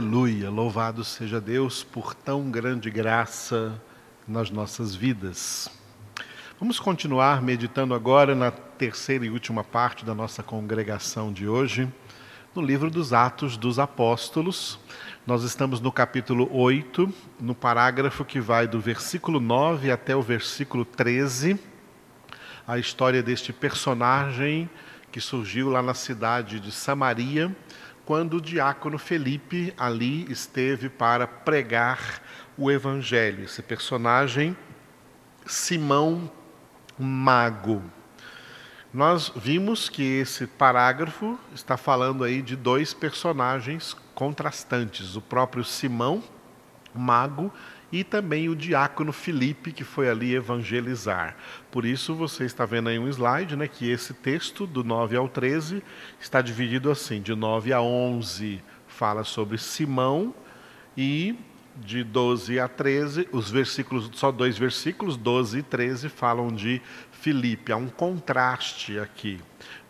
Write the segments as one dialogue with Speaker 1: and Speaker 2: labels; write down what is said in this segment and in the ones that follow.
Speaker 1: Aleluia, louvado seja Deus por tão grande graça nas nossas vidas. Vamos continuar meditando agora na terceira e última parte da nossa congregação de hoje, no livro dos Atos dos Apóstolos. Nós estamos no capítulo 8, no parágrafo que vai do versículo 9 até o versículo 13, a história deste personagem que surgiu lá na cidade de Samaria quando o diácono Felipe ali esteve para pregar o evangelho. Esse personagem, Simão Mago. Nós vimos que esse parágrafo está falando aí de dois personagens contrastantes, o próprio Simão Mago e também o diácono Filipe, que foi ali evangelizar. Por isso, você está vendo aí um slide, né, que esse texto, do 9 ao 13, está dividido assim: de 9 a 11 fala sobre Simão, e de 12 a 13, os versículos, só dois versículos, 12 e 13, falam de Filipe. Há um contraste aqui.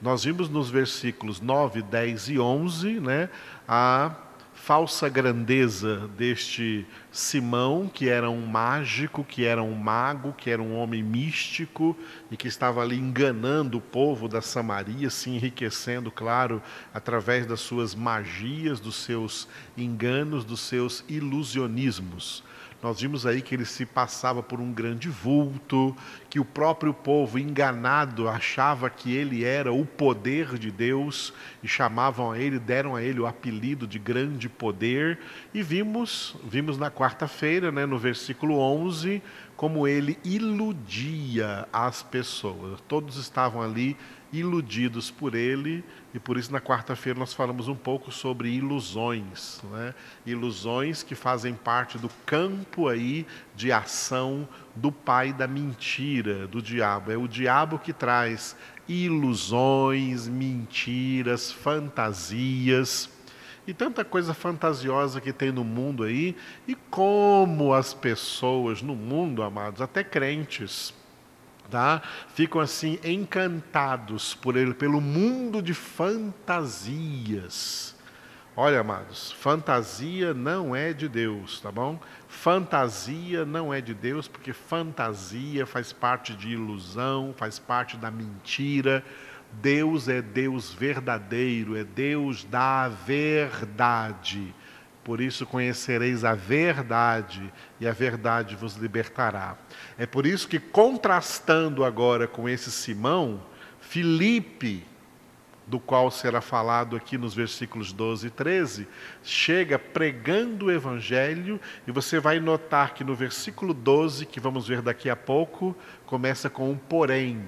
Speaker 1: Nós vimos nos versículos 9, 10 e 11 né, a falsa grandeza deste Simão, que era um mágico, que era um mago, que era um homem místico e que estava ali enganando o povo da Samaria, se enriquecendo, claro, através das suas magias, dos seus enganos, dos seus ilusionismos. Nós vimos aí que ele se passava por um grande vulto, que o próprio povo enganado achava que ele era o poder de Deus e chamavam a ele, deram a ele o apelido de grande poder. E vimos, vimos na quarta-feira, né, no versículo 11, como ele iludia as pessoas. Todos estavam ali iludidos por ele, e por isso na quarta-feira nós falamos um pouco sobre ilusões, né? ilusões que fazem parte do campo aí de ação do pai da mentira, do diabo. É o diabo que traz ilusões, mentiras, fantasias e tanta coisa fantasiosa que tem no mundo aí, e como as pessoas no mundo, amados, até crentes, tá? Ficam assim encantados por ele, pelo mundo de fantasias. Olha, amados, fantasia não é de Deus, tá bom? Fantasia não é de Deus, porque fantasia faz parte de ilusão, faz parte da mentira. Deus é Deus verdadeiro, é Deus da verdade. Por isso conhecereis a verdade, e a verdade vos libertará. É por isso que, contrastando agora com esse Simão, Filipe, do qual será falado aqui nos versículos 12 e 13, chega pregando o evangelho, e você vai notar que no versículo 12, que vamos ver daqui a pouco, começa com um porém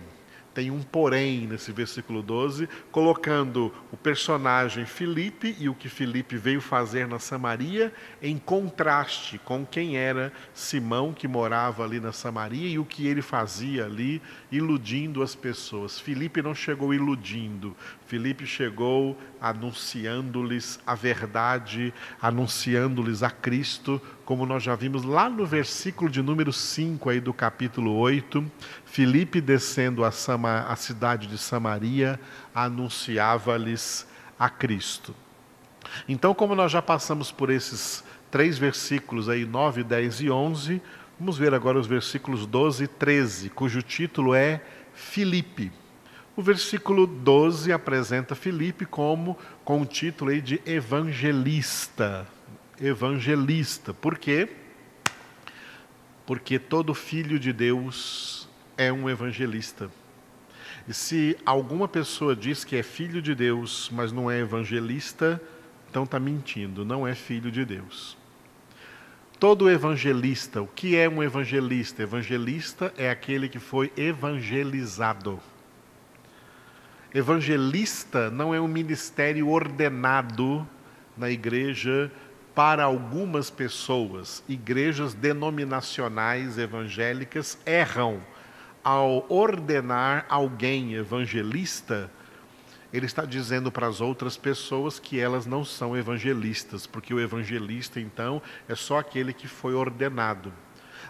Speaker 1: tem um porém nesse versículo 12, colocando o personagem Filipe e o que Filipe veio fazer na Samaria em contraste com quem era Simão, que morava ali na Samaria, e o que ele fazia ali, iludindo as pessoas. Filipe não chegou iludindo, Filipe chegou anunciando-lhes a verdade, anunciando-lhes a Cristo, como nós já vimos lá no versículo de número 5 aí do capítulo 8, Filipe descendo a, Sama, a cidade de Samaria, anunciava-lhes a Cristo. Então, como nós já passamos por esses três versículos aí, 9, 10 e 11, vamos ver agora os versículos 12 e 13, cujo título é Filipe. O versículo 12 apresenta Filipe como com o título aí de evangelista. Evangelista. Por quê? Porque todo filho de Deus é um evangelista. E se alguma pessoa diz que é filho de Deus, mas não é evangelista, então está mentindo, não é filho de Deus. Todo evangelista, o que é um evangelista? Evangelista é aquele que foi evangelizado. Evangelista não é um ministério ordenado na igreja para algumas pessoas. Igrejas denominacionais evangélicas erram ao ordenar alguém evangelista. Ele está dizendo para as outras pessoas que elas não são evangelistas, porque o evangelista, então, é só aquele que foi ordenado.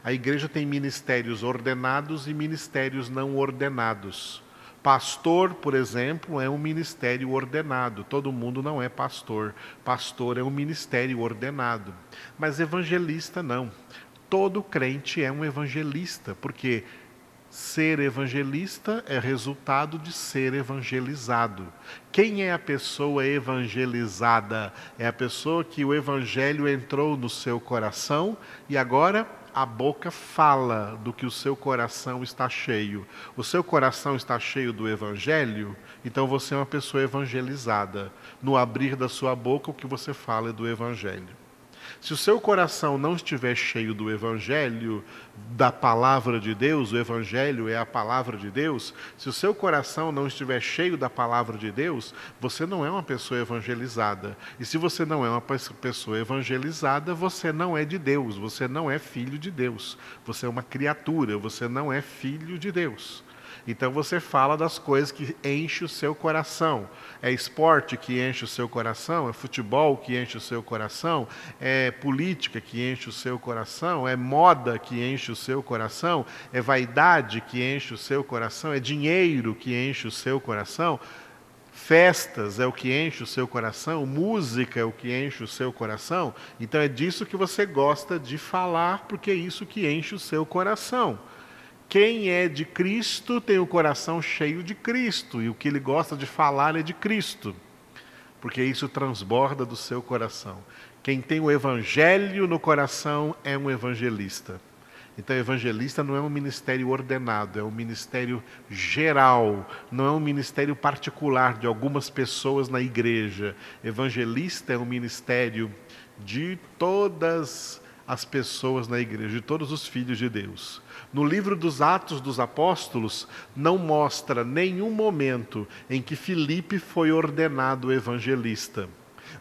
Speaker 1: A igreja tem ministérios ordenados e ministérios não ordenados. Pastor, por exemplo, é um ministério ordenado. Todo mundo não é pastor. Pastor é um ministério ordenado. Mas evangelista não. Todo crente é um evangelista, porque ser evangelista é resultado de ser evangelizado. Quem é a pessoa evangelizada? É a pessoa que o evangelho entrou no seu coração e agora a boca fala do que o seu coração está cheio. O seu coração está cheio do Evangelho, então você é uma pessoa evangelizada. No abrir da sua boca, o que você fala é do Evangelho. Se o seu coração não estiver cheio do Evangelho, da palavra de Deus, o Evangelho é a palavra de Deus, se o seu coração não estiver cheio da palavra de Deus, você não é uma pessoa evangelizada. E se você não é uma pessoa evangelizada, você não é de Deus, você não é filho de Deus. Você é uma criatura, você não é filho de Deus. Então você fala das coisas que enchem o seu coração. É esporte que enche o seu coração, é futebol que enche o seu coração, é política que enche o seu coração, é moda que enche o seu coração, é vaidade que enche o seu coração, é dinheiro que enche o seu coração. Festas é o que enche o seu coração, música é o que enche o seu coração. Então é disso que você gosta de falar, porque é isso que enche o seu coração. Quem é de Cristo tem o coração cheio de Cristo, e o que ele gosta de falar é de Cristo, porque isso transborda do seu coração. Quem tem o evangelho no coração é um evangelista. Então, evangelista não é um ministério ordenado, é um ministério geral, não é um ministério particular de algumas pessoas na igreja. Evangelista é um ministério de todas as pessoas na igreja, de todos os filhos de Deus. No livro dos Atos dos Apóstolos, não mostra nenhum momento em que Filipe foi ordenado evangelista.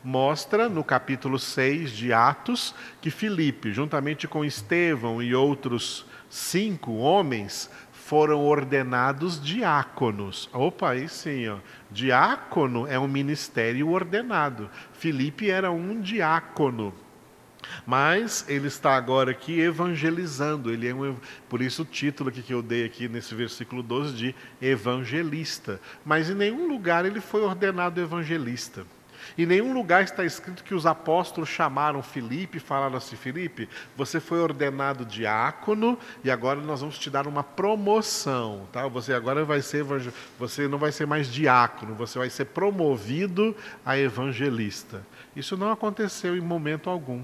Speaker 1: Mostra no capítulo 6 de Atos que Filipe, juntamente com Estevão e outros cinco homens, foram ordenados diáconos. Opa, aí sim, ó. diácono é um ministério ordenado. Filipe era um diácono. Mas ele está agora aqui evangelizando, ele é um, por isso o título aqui que eu dei aqui nesse versículo 12 de evangelista. Mas em nenhum lugar ele foi ordenado evangelista. Em nenhum lugar está escrito que os apóstolos chamaram Filipe e falaram assim: Filipe, você foi ordenado diácono e agora nós vamos te dar uma promoção, tá? Você agora vai ser você não vai ser mais diácono, você vai ser promovido a evangelista. Isso não aconteceu em momento algum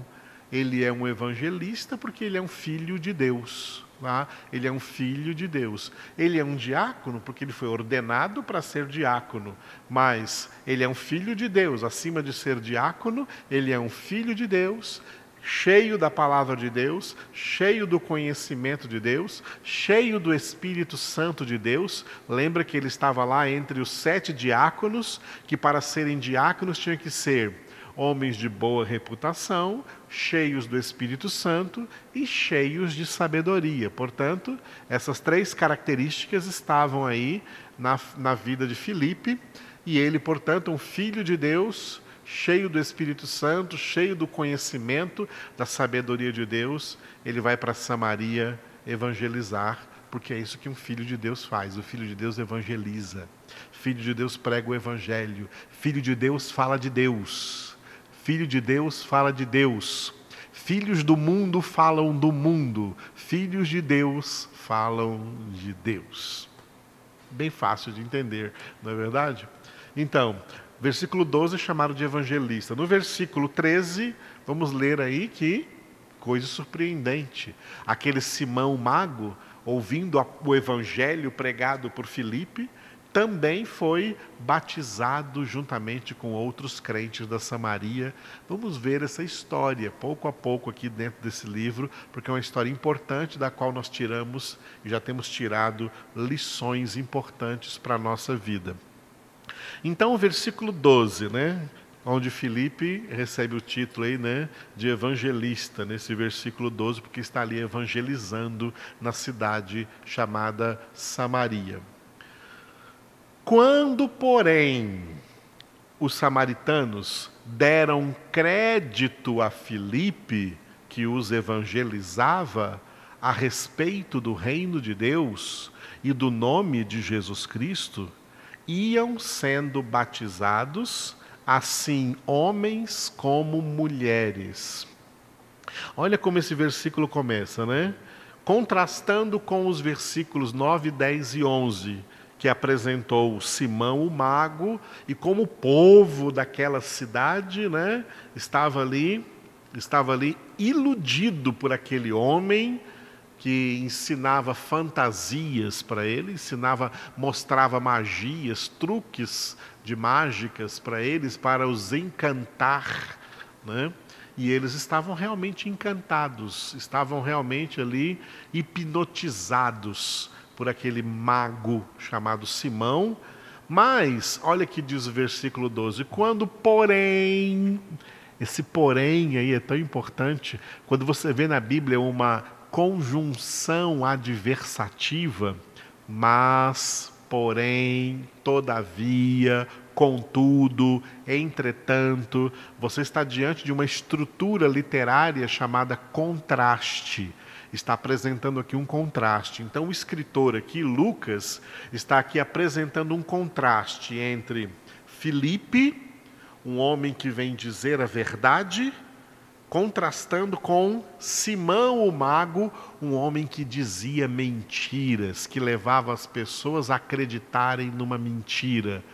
Speaker 1: ele é um evangelista porque ele é um filho de Deus. Tá? Ele é um filho de Deus. Ele é um diácono porque ele foi ordenado para ser diácono. Mas ele é um filho de Deus. Acima de ser diácono, ele é um filho de Deus, cheio da palavra de Deus, cheio do conhecimento de Deus, cheio do Espírito Santo de Deus. Lembra que ele estava lá entre os sete diáconos, que para serem diáconos tinham que ser homens de boa reputação, cheios do Espírito Santo e cheios de sabedoria. Portanto, essas três características estavam aí na, na vida de Filipe, e ele, portanto, um filho de Deus, cheio do Espírito Santo, cheio do conhecimento, da sabedoria de Deus, ele vai para Samaria evangelizar, porque é isso que um filho de Deus faz. O filho de Deus evangeliza. Filho de Deus prega o evangelho. Filho de Deus fala de Deus. Filho de Deus fala de Deus. Filhos do mundo falam do mundo. Filhos de Deus falam de Deus. Bem fácil de entender, não é verdade? Então, versículo 12 é chamado de evangelista. No versículo 13, vamos ler aí que coisa surpreendente. Aquele Simão mago, ouvindo o evangelho pregado por Filipe, também foi batizado juntamente com outros crentes da Samaria. Vamos ver essa história pouco a pouco aqui dentro desse livro, porque é uma história importante da qual nós tiramos e já temos tirado lições importantes para a nossa vida. Então, o versículo 12, né? Onde Felipe recebe o título aí, né, de evangelista, nesse versículo 12, porque está ali evangelizando na cidade chamada Samaria. Quando, porém, os samaritanos deram crédito a Filipe, que os evangelizava, a respeito do reino de Deus e do nome de Jesus Cristo, iam sendo batizados, assim homens como mulheres. Olha como esse versículo começa, né? Contrastando com os versículos 9, 10 e 11, que apresentou Simão o mago e como o povo daquela cidade, né, estava ali, estava ali iludido por aquele homem que ensinava fantasias para ele, ensinava, mostrava magias, truques de mágicas para eles, para os encantar, né? E eles estavam realmente encantados, estavam realmente ali hipnotizados por aquele mago chamado Simão. Mas, olha que diz o versículo 12: quando, porém, esse porém aí é tão importante, quando você vê na Bíblia uma conjunção adversativa, mas, porém, todavia, contudo, entretanto, você está diante de uma estrutura literária chamada contraste. Está apresentando aqui um contraste. Então, o escritor aqui, Lucas, está aqui apresentando um contraste entre Filipe, um homem que vem dizer a verdade, contrastando com Simão o mago, um homem que dizia mentiras, que levava as pessoas a acreditarem numa mentira.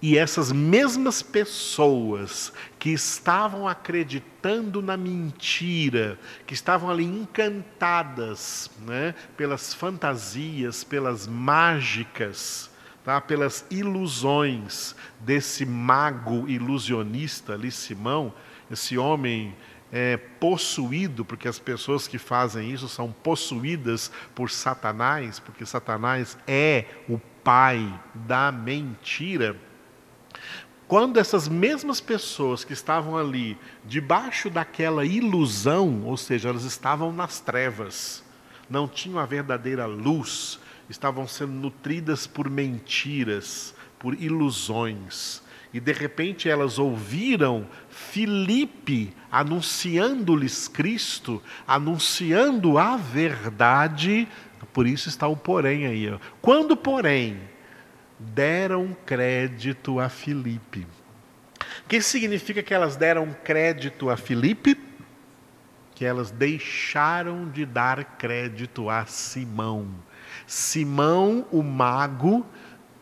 Speaker 1: E essas mesmas pessoas que estavam acreditando na mentira, que estavam ali encantadas né, pelas fantasias, pelas mágicas, tá, pelas ilusões desse mago ilusionista ali, Simão, esse homem é, possuído, porque as pessoas que fazem isso são possuídas por Satanás, porque Satanás é o pai da mentira. Quando essas mesmas pessoas que estavam ali, debaixo daquela ilusão, ou seja, elas estavam nas trevas, não tinham a verdadeira luz, estavam sendo nutridas por mentiras, por ilusões, e de repente elas ouviram Filipe anunciando-lhes Cristo, anunciando a verdade, por isso está o porém aí. Quando, porém, deram crédito a Filipe. O que significa que elas deram crédito a Filipe? Que elas deixaram de dar crédito a Simão. Simão, o mago,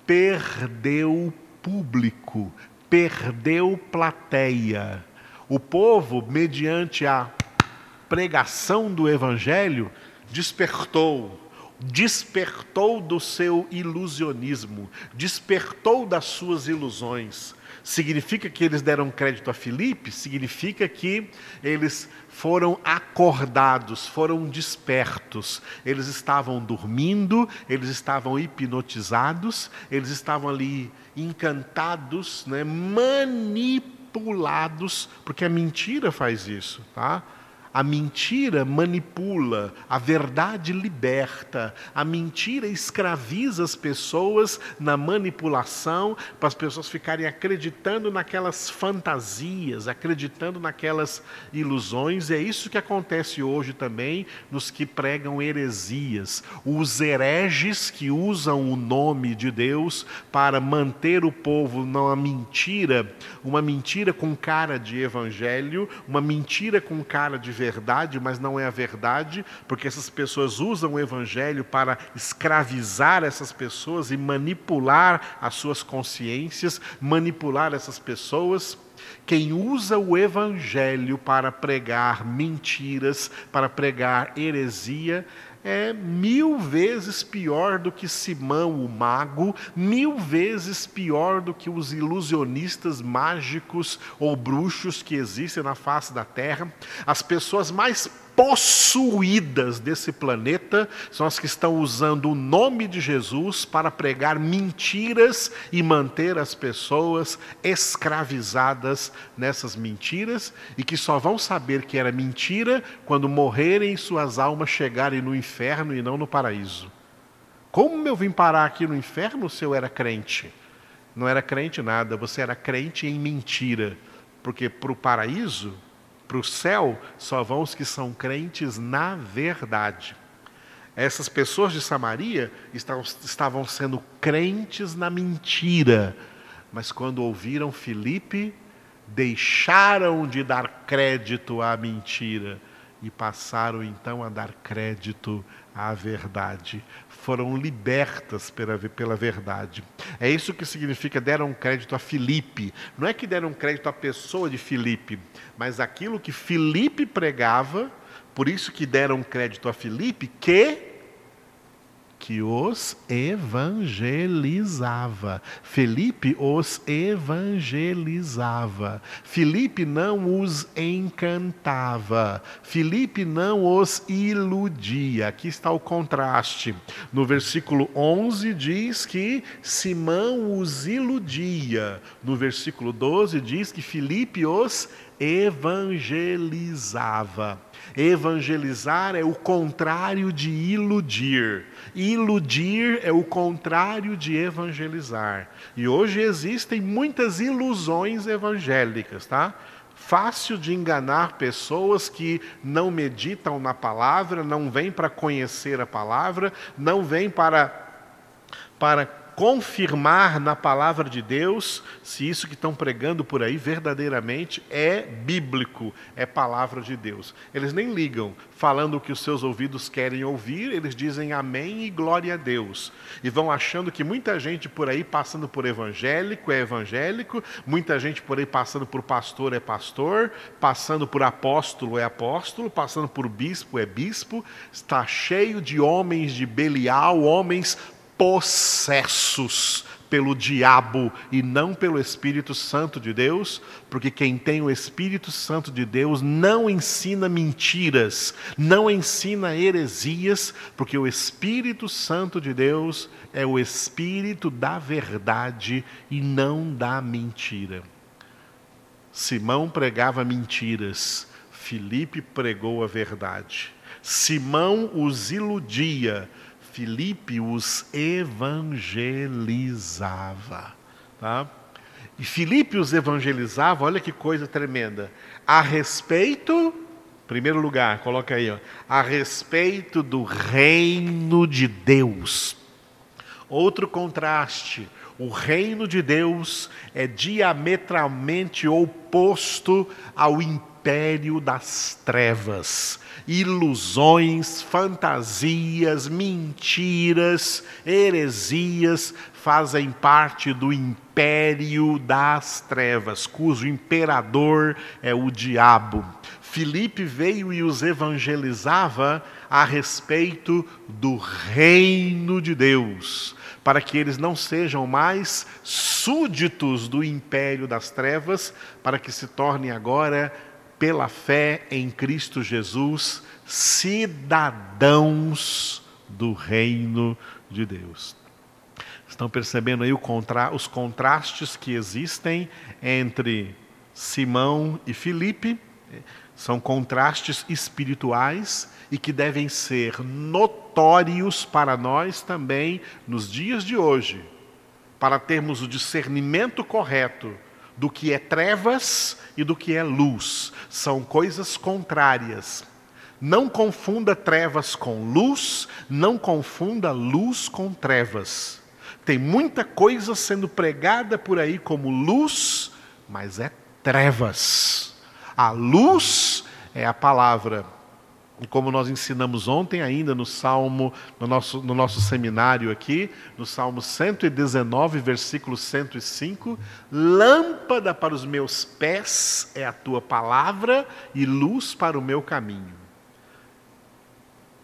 Speaker 1: perdeu público, perdeu plateia. O povo, mediante a pregação do evangelho, despertou, despertou do seu ilusionismo, despertou das suas ilusões. Significa que eles deram crédito a Filipe? Significa que eles foram acordados, foram despertos. Eles estavam dormindo, eles estavam hipnotizados, eles estavam ali encantados, né, manipulados, porque a mentira faz isso, tá? A mentira manipula, a verdade liberta, a mentira escraviza as pessoas na manipulação, para as pessoas ficarem acreditando naquelas fantasias, acreditando naquelas ilusões. E é isso que acontece hoje também nos que pregam heresias. Os hereges que usam o nome de Deus para manter o povo numa mentira, uma mentira com cara de evangelho, uma mentira com cara de verdade verdade, mas não é a verdade, porque essas pessoas usam o evangelho para escravizar essas pessoas e manipular as suas consciências, manipular essas pessoas. Quem usa o evangelho para pregar mentiras, para pregar heresia, é mil vezes pior do que Simão, o mago, mil vezes pior do que os ilusionistas mágicos ou bruxos que existem na face da terra. As pessoas mais possuídas desse planeta são as que estão usando o nome de Jesus para pregar mentiras e manter as pessoas escravizadas nessas mentiras e que só vão saber que era mentira quando morrerem e suas almas chegarem no inferno e não no paraíso. Como eu vim parar aqui no inferno se eu era crente? Não era crente nada, você era crente em mentira. Porque para o paraíso para o céu só vão os que são crentes na verdade. Essas pessoas de Samaria estavam, sendo crentes na mentira, mas quando ouviram Filipe, deixaram de dar crédito à mentira e passaram então a dar crédito à verdade. Foram libertas pela, pela verdade. É isso que significa deram crédito a Filipe. Não é que deram crédito à pessoa de Filipe, mas aquilo que Filipe pregava, por isso que deram crédito a Filipe, que que os evangelizava. Felipe os evangelizava. Felipe não os encantava. Felipe não os iludia. Aqui está o contraste. No versículo 11 diz que Simão os iludia. No versículo 12 diz que Felipe os evangelizava. Evangelizar é o contrário de iludir. Iludir é o contrário de evangelizar. E hoje existem muitas ilusões evangélicas, tá? Fácil de enganar pessoas que não meditam na palavra, não vêm para conhecer a palavra, não vêm para para confirmar na palavra de Deus se isso que estão pregando por aí verdadeiramente é bíblico, é palavra de Deus. Eles nem ligam, falando o que os seus ouvidos querem ouvir, eles dizem amém e glória a Deus. E vão achando que muita gente por aí passando por evangélico é evangélico, muita gente por aí passando por pastor é pastor, passando por apóstolo é apóstolo, passando por bispo é bispo, está cheio de homens de Belial, homens possessos pelo diabo e não pelo Espírito Santo de Deus, porque quem tem o Espírito Santo de Deus não ensina mentiras, não ensina heresias, porque o Espírito Santo de Deus é o Espírito da verdade e não da mentira. Simão pregava mentiras, Filipe pregou a verdade. Simão os iludia, Filipe os evangelizava. Tá? E Filipe os evangelizava, olha que coisa tremenda, a respeito, primeiro lugar, coloca aí, ó, a respeito do reino de Deus. Outro contraste, o reino de Deus é diametralmente oposto ao império das trevas ilusões, fantasias, mentiras, heresias fazem parte do império das trevas, cujo imperador é o diabo. Filipe veio e os evangelizava a respeito do reino de Deus, para que eles não sejam mais súditos do império das trevas, para que se tornem agora pela fé em Cristo Jesus, cidadãos do reino de Deus. Estão percebendo aí contra, os contrastes que existem entre Simão e Filipe? São contrastes espirituais e que devem ser notórios para nós também nos dias de hoje, para termos o discernimento correto do que é trevas e do que é luz. São coisas contrárias. Não confunda trevas com luz, não confunda luz com trevas. Tem muita coisa sendo pregada por aí como luz, mas é trevas. A luz é a palavra. Como nós ensinamos ontem ainda no Salmo, no nosso, no nosso seminário aqui, no Salmo 119, versículo 105, lâmpada para os meus pés é a tua palavra e luz para o meu caminho.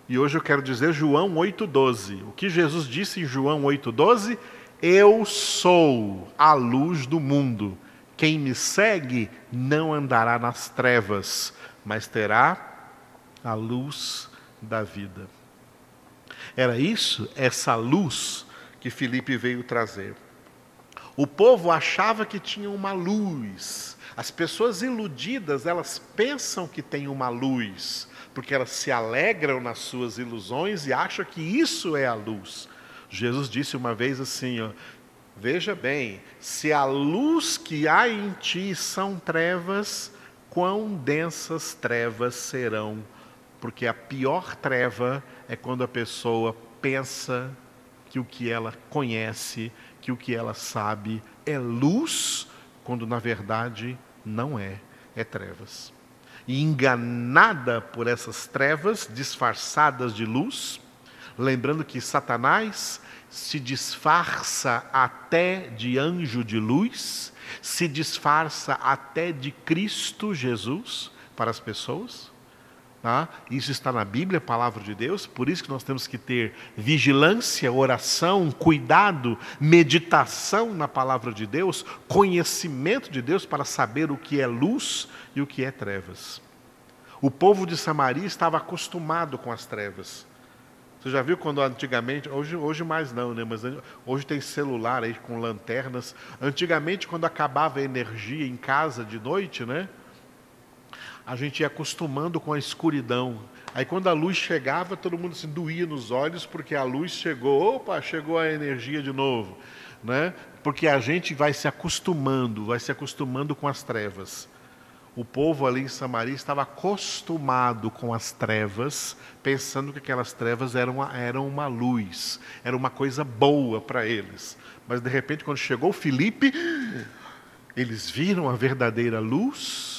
Speaker 1: E hoje eu quero dizer João 8,12. O que Jesus disse em João 8,12? Eu sou a luz do mundo. Quem me segue não andará nas trevas, mas terá a luz da vida. Era isso, essa luz que Filipe veio trazer. O povo achava que tinha uma luz. As pessoas iludidas, elas pensam que tem uma luz, porque elas se alegram nas suas ilusões e acham que isso é a luz. Jesus disse uma vez assim, ó, veja bem, se a luz que há em ti são trevas, quão densas trevas serão porque a pior treva é quando a pessoa pensa que o que ela conhece, que o que ela sabe é luz, quando na verdade não é, é trevas. E enganada por essas trevas disfarçadas de luz, lembrando que Satanás se disfarça até de anjo de luz, se disfarça até de Cristo Jesus para as pessoas. Tá? Isso está na Bíblia, palavra de Deus, por isso que nós temos que ter vigilância, oração, cuidado, meditação na palavra de Deus, conhecimento de Deus para saber o que é luz e o que é trevas. O povo de Samaria estava acostumado com as trevas. Você já viu quando antigamente, hoje, hoje mais não, né? Mas hoje tem celular aí com lanternas. Antigamente, quando acabava a energia em casa de noite, né? A gente ia acostumando com a escuridão. Aí quando a luz chegava, todo mundo se doía nos olhos porque a luz chegou. Opa, chegou a energia de novo, né? Porque a gente vai se acostumando, vai se acostumando com as trevas. O povo ali em Samaria estava acostumado com as trevas, pensando que aquelas trevas eram uma, eram uma luz, era uma coisa boa para eles. Mas de repente, quando chegou Filipe, eles viram a verdadeira luz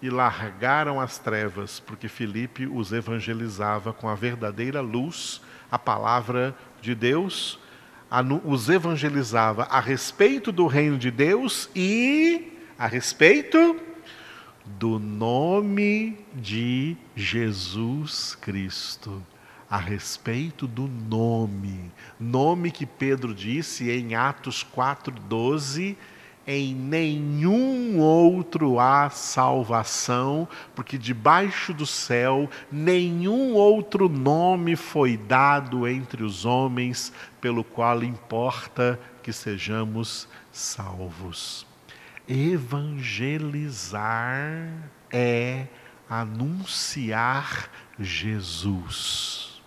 Speaker 1: e largaram as trevas, porque Filipe os evangelizava com a verdadeira luz, a palavra de Deus, os evangelizava a respeito do reino de Deus e a respeito do nome de Jesus Cristo. A respeito do nome, nome que Pedro disse em Atos 4:12, em nenhum outro há salvação, porque debaixo do céu nenhum outro nome foi dado entre os homens pelo qual importa que sejamos salvos. Evangelizar é anunciar Jesus.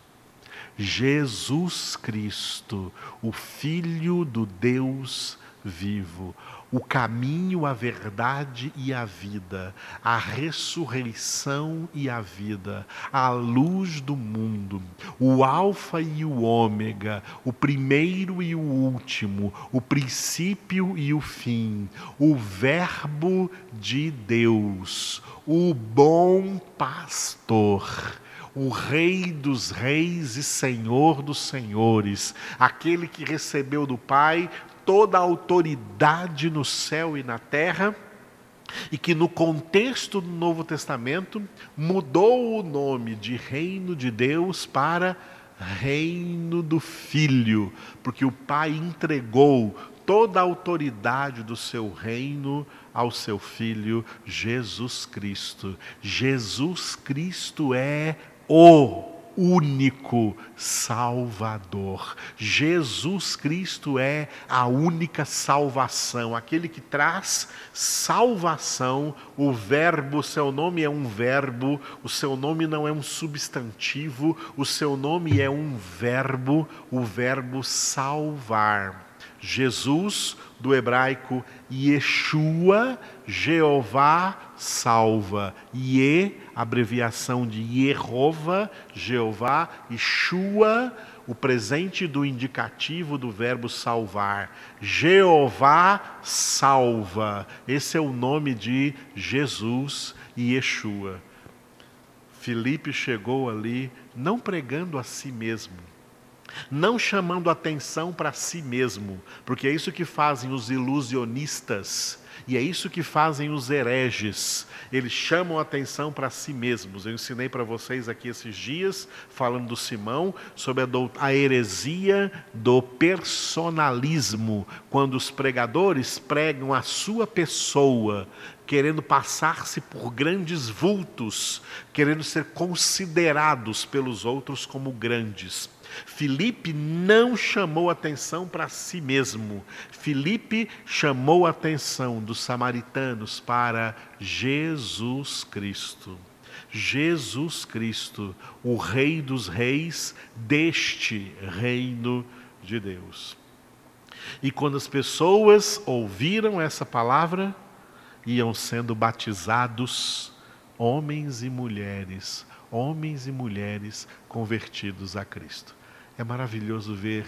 Speaker 1: Jesus Cristo, o Filho do Deus vivo. O caminho, a verdade e a vida, a ressurreição e a vida, a luz do mundo, o Alfa e o Ômega, o primeiro e o último, o princípio e o fim, o Verbo de Deus, o bom pastor o Rei dos Reis e Senhor dos Senhores, aquele que recebeu do Pai toda a autoridade no céu e na terra, e que no contexto do Novo Testamento mudou o nome de Reino de Deus para Reino do Filho, porque o Pai entregou toda a autoridade do seu reino ao seu Filho Jesus Cristo. Jesus Cristo é o único Salvador. Jesus Cristo é a única salvação, aquele que traz salvação. O Verbo, seu nome é um verbo, o seu nome não é um substantivo, o seu nome é um verbo, o verbo salvar. Jesus, do hebraico Yeshua, Jeová salva. Ye, abreviação de Yehova, Jeová, Yeshua, o presente do indicativo do verbo salvar. Jeová salva. Esse é o nome de Jesus e Yeshua. Filipe chegou ali não pregando a si mesmo, não chamando atenção para si mesmo, porque é isso que fazem os ilusionistas e é isso que fazem os hereges. Eles chamam atenção para si mesmos. Eu ensinei para vocês aqui esses dias, falando do Simão, sobre a, a heresia do personalismo, quando os pregadores pregam a sua pessoa, querendo passar-se por grandes vultos, querendo ser considerados pelos outros como grandes. Filipe não chamou atenção para si mesmo. Filipe chamou atenção dos samaritanos para Jesus Cristo. Jesus Cristo, o Rei dos Reis deste reino de Deus. E quando as pessoas ouviram essa palavra, iam sendo batizados homens e mulheres, homens e mulheres convertidos a Cristo. É maravilhoso ver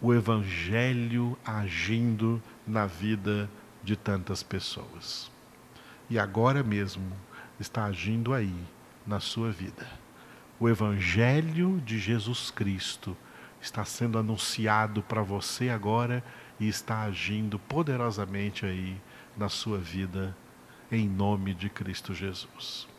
Speaker 1: o Evangelho agindo na vida de tantas pessoas. E agora mesmo está agindo aí na sua vida. O Evangelho de Jesus Cristo está sendo anunciado para você agora e está agindo poderosamente aí na sua vida, em nome de Cristo Jesus.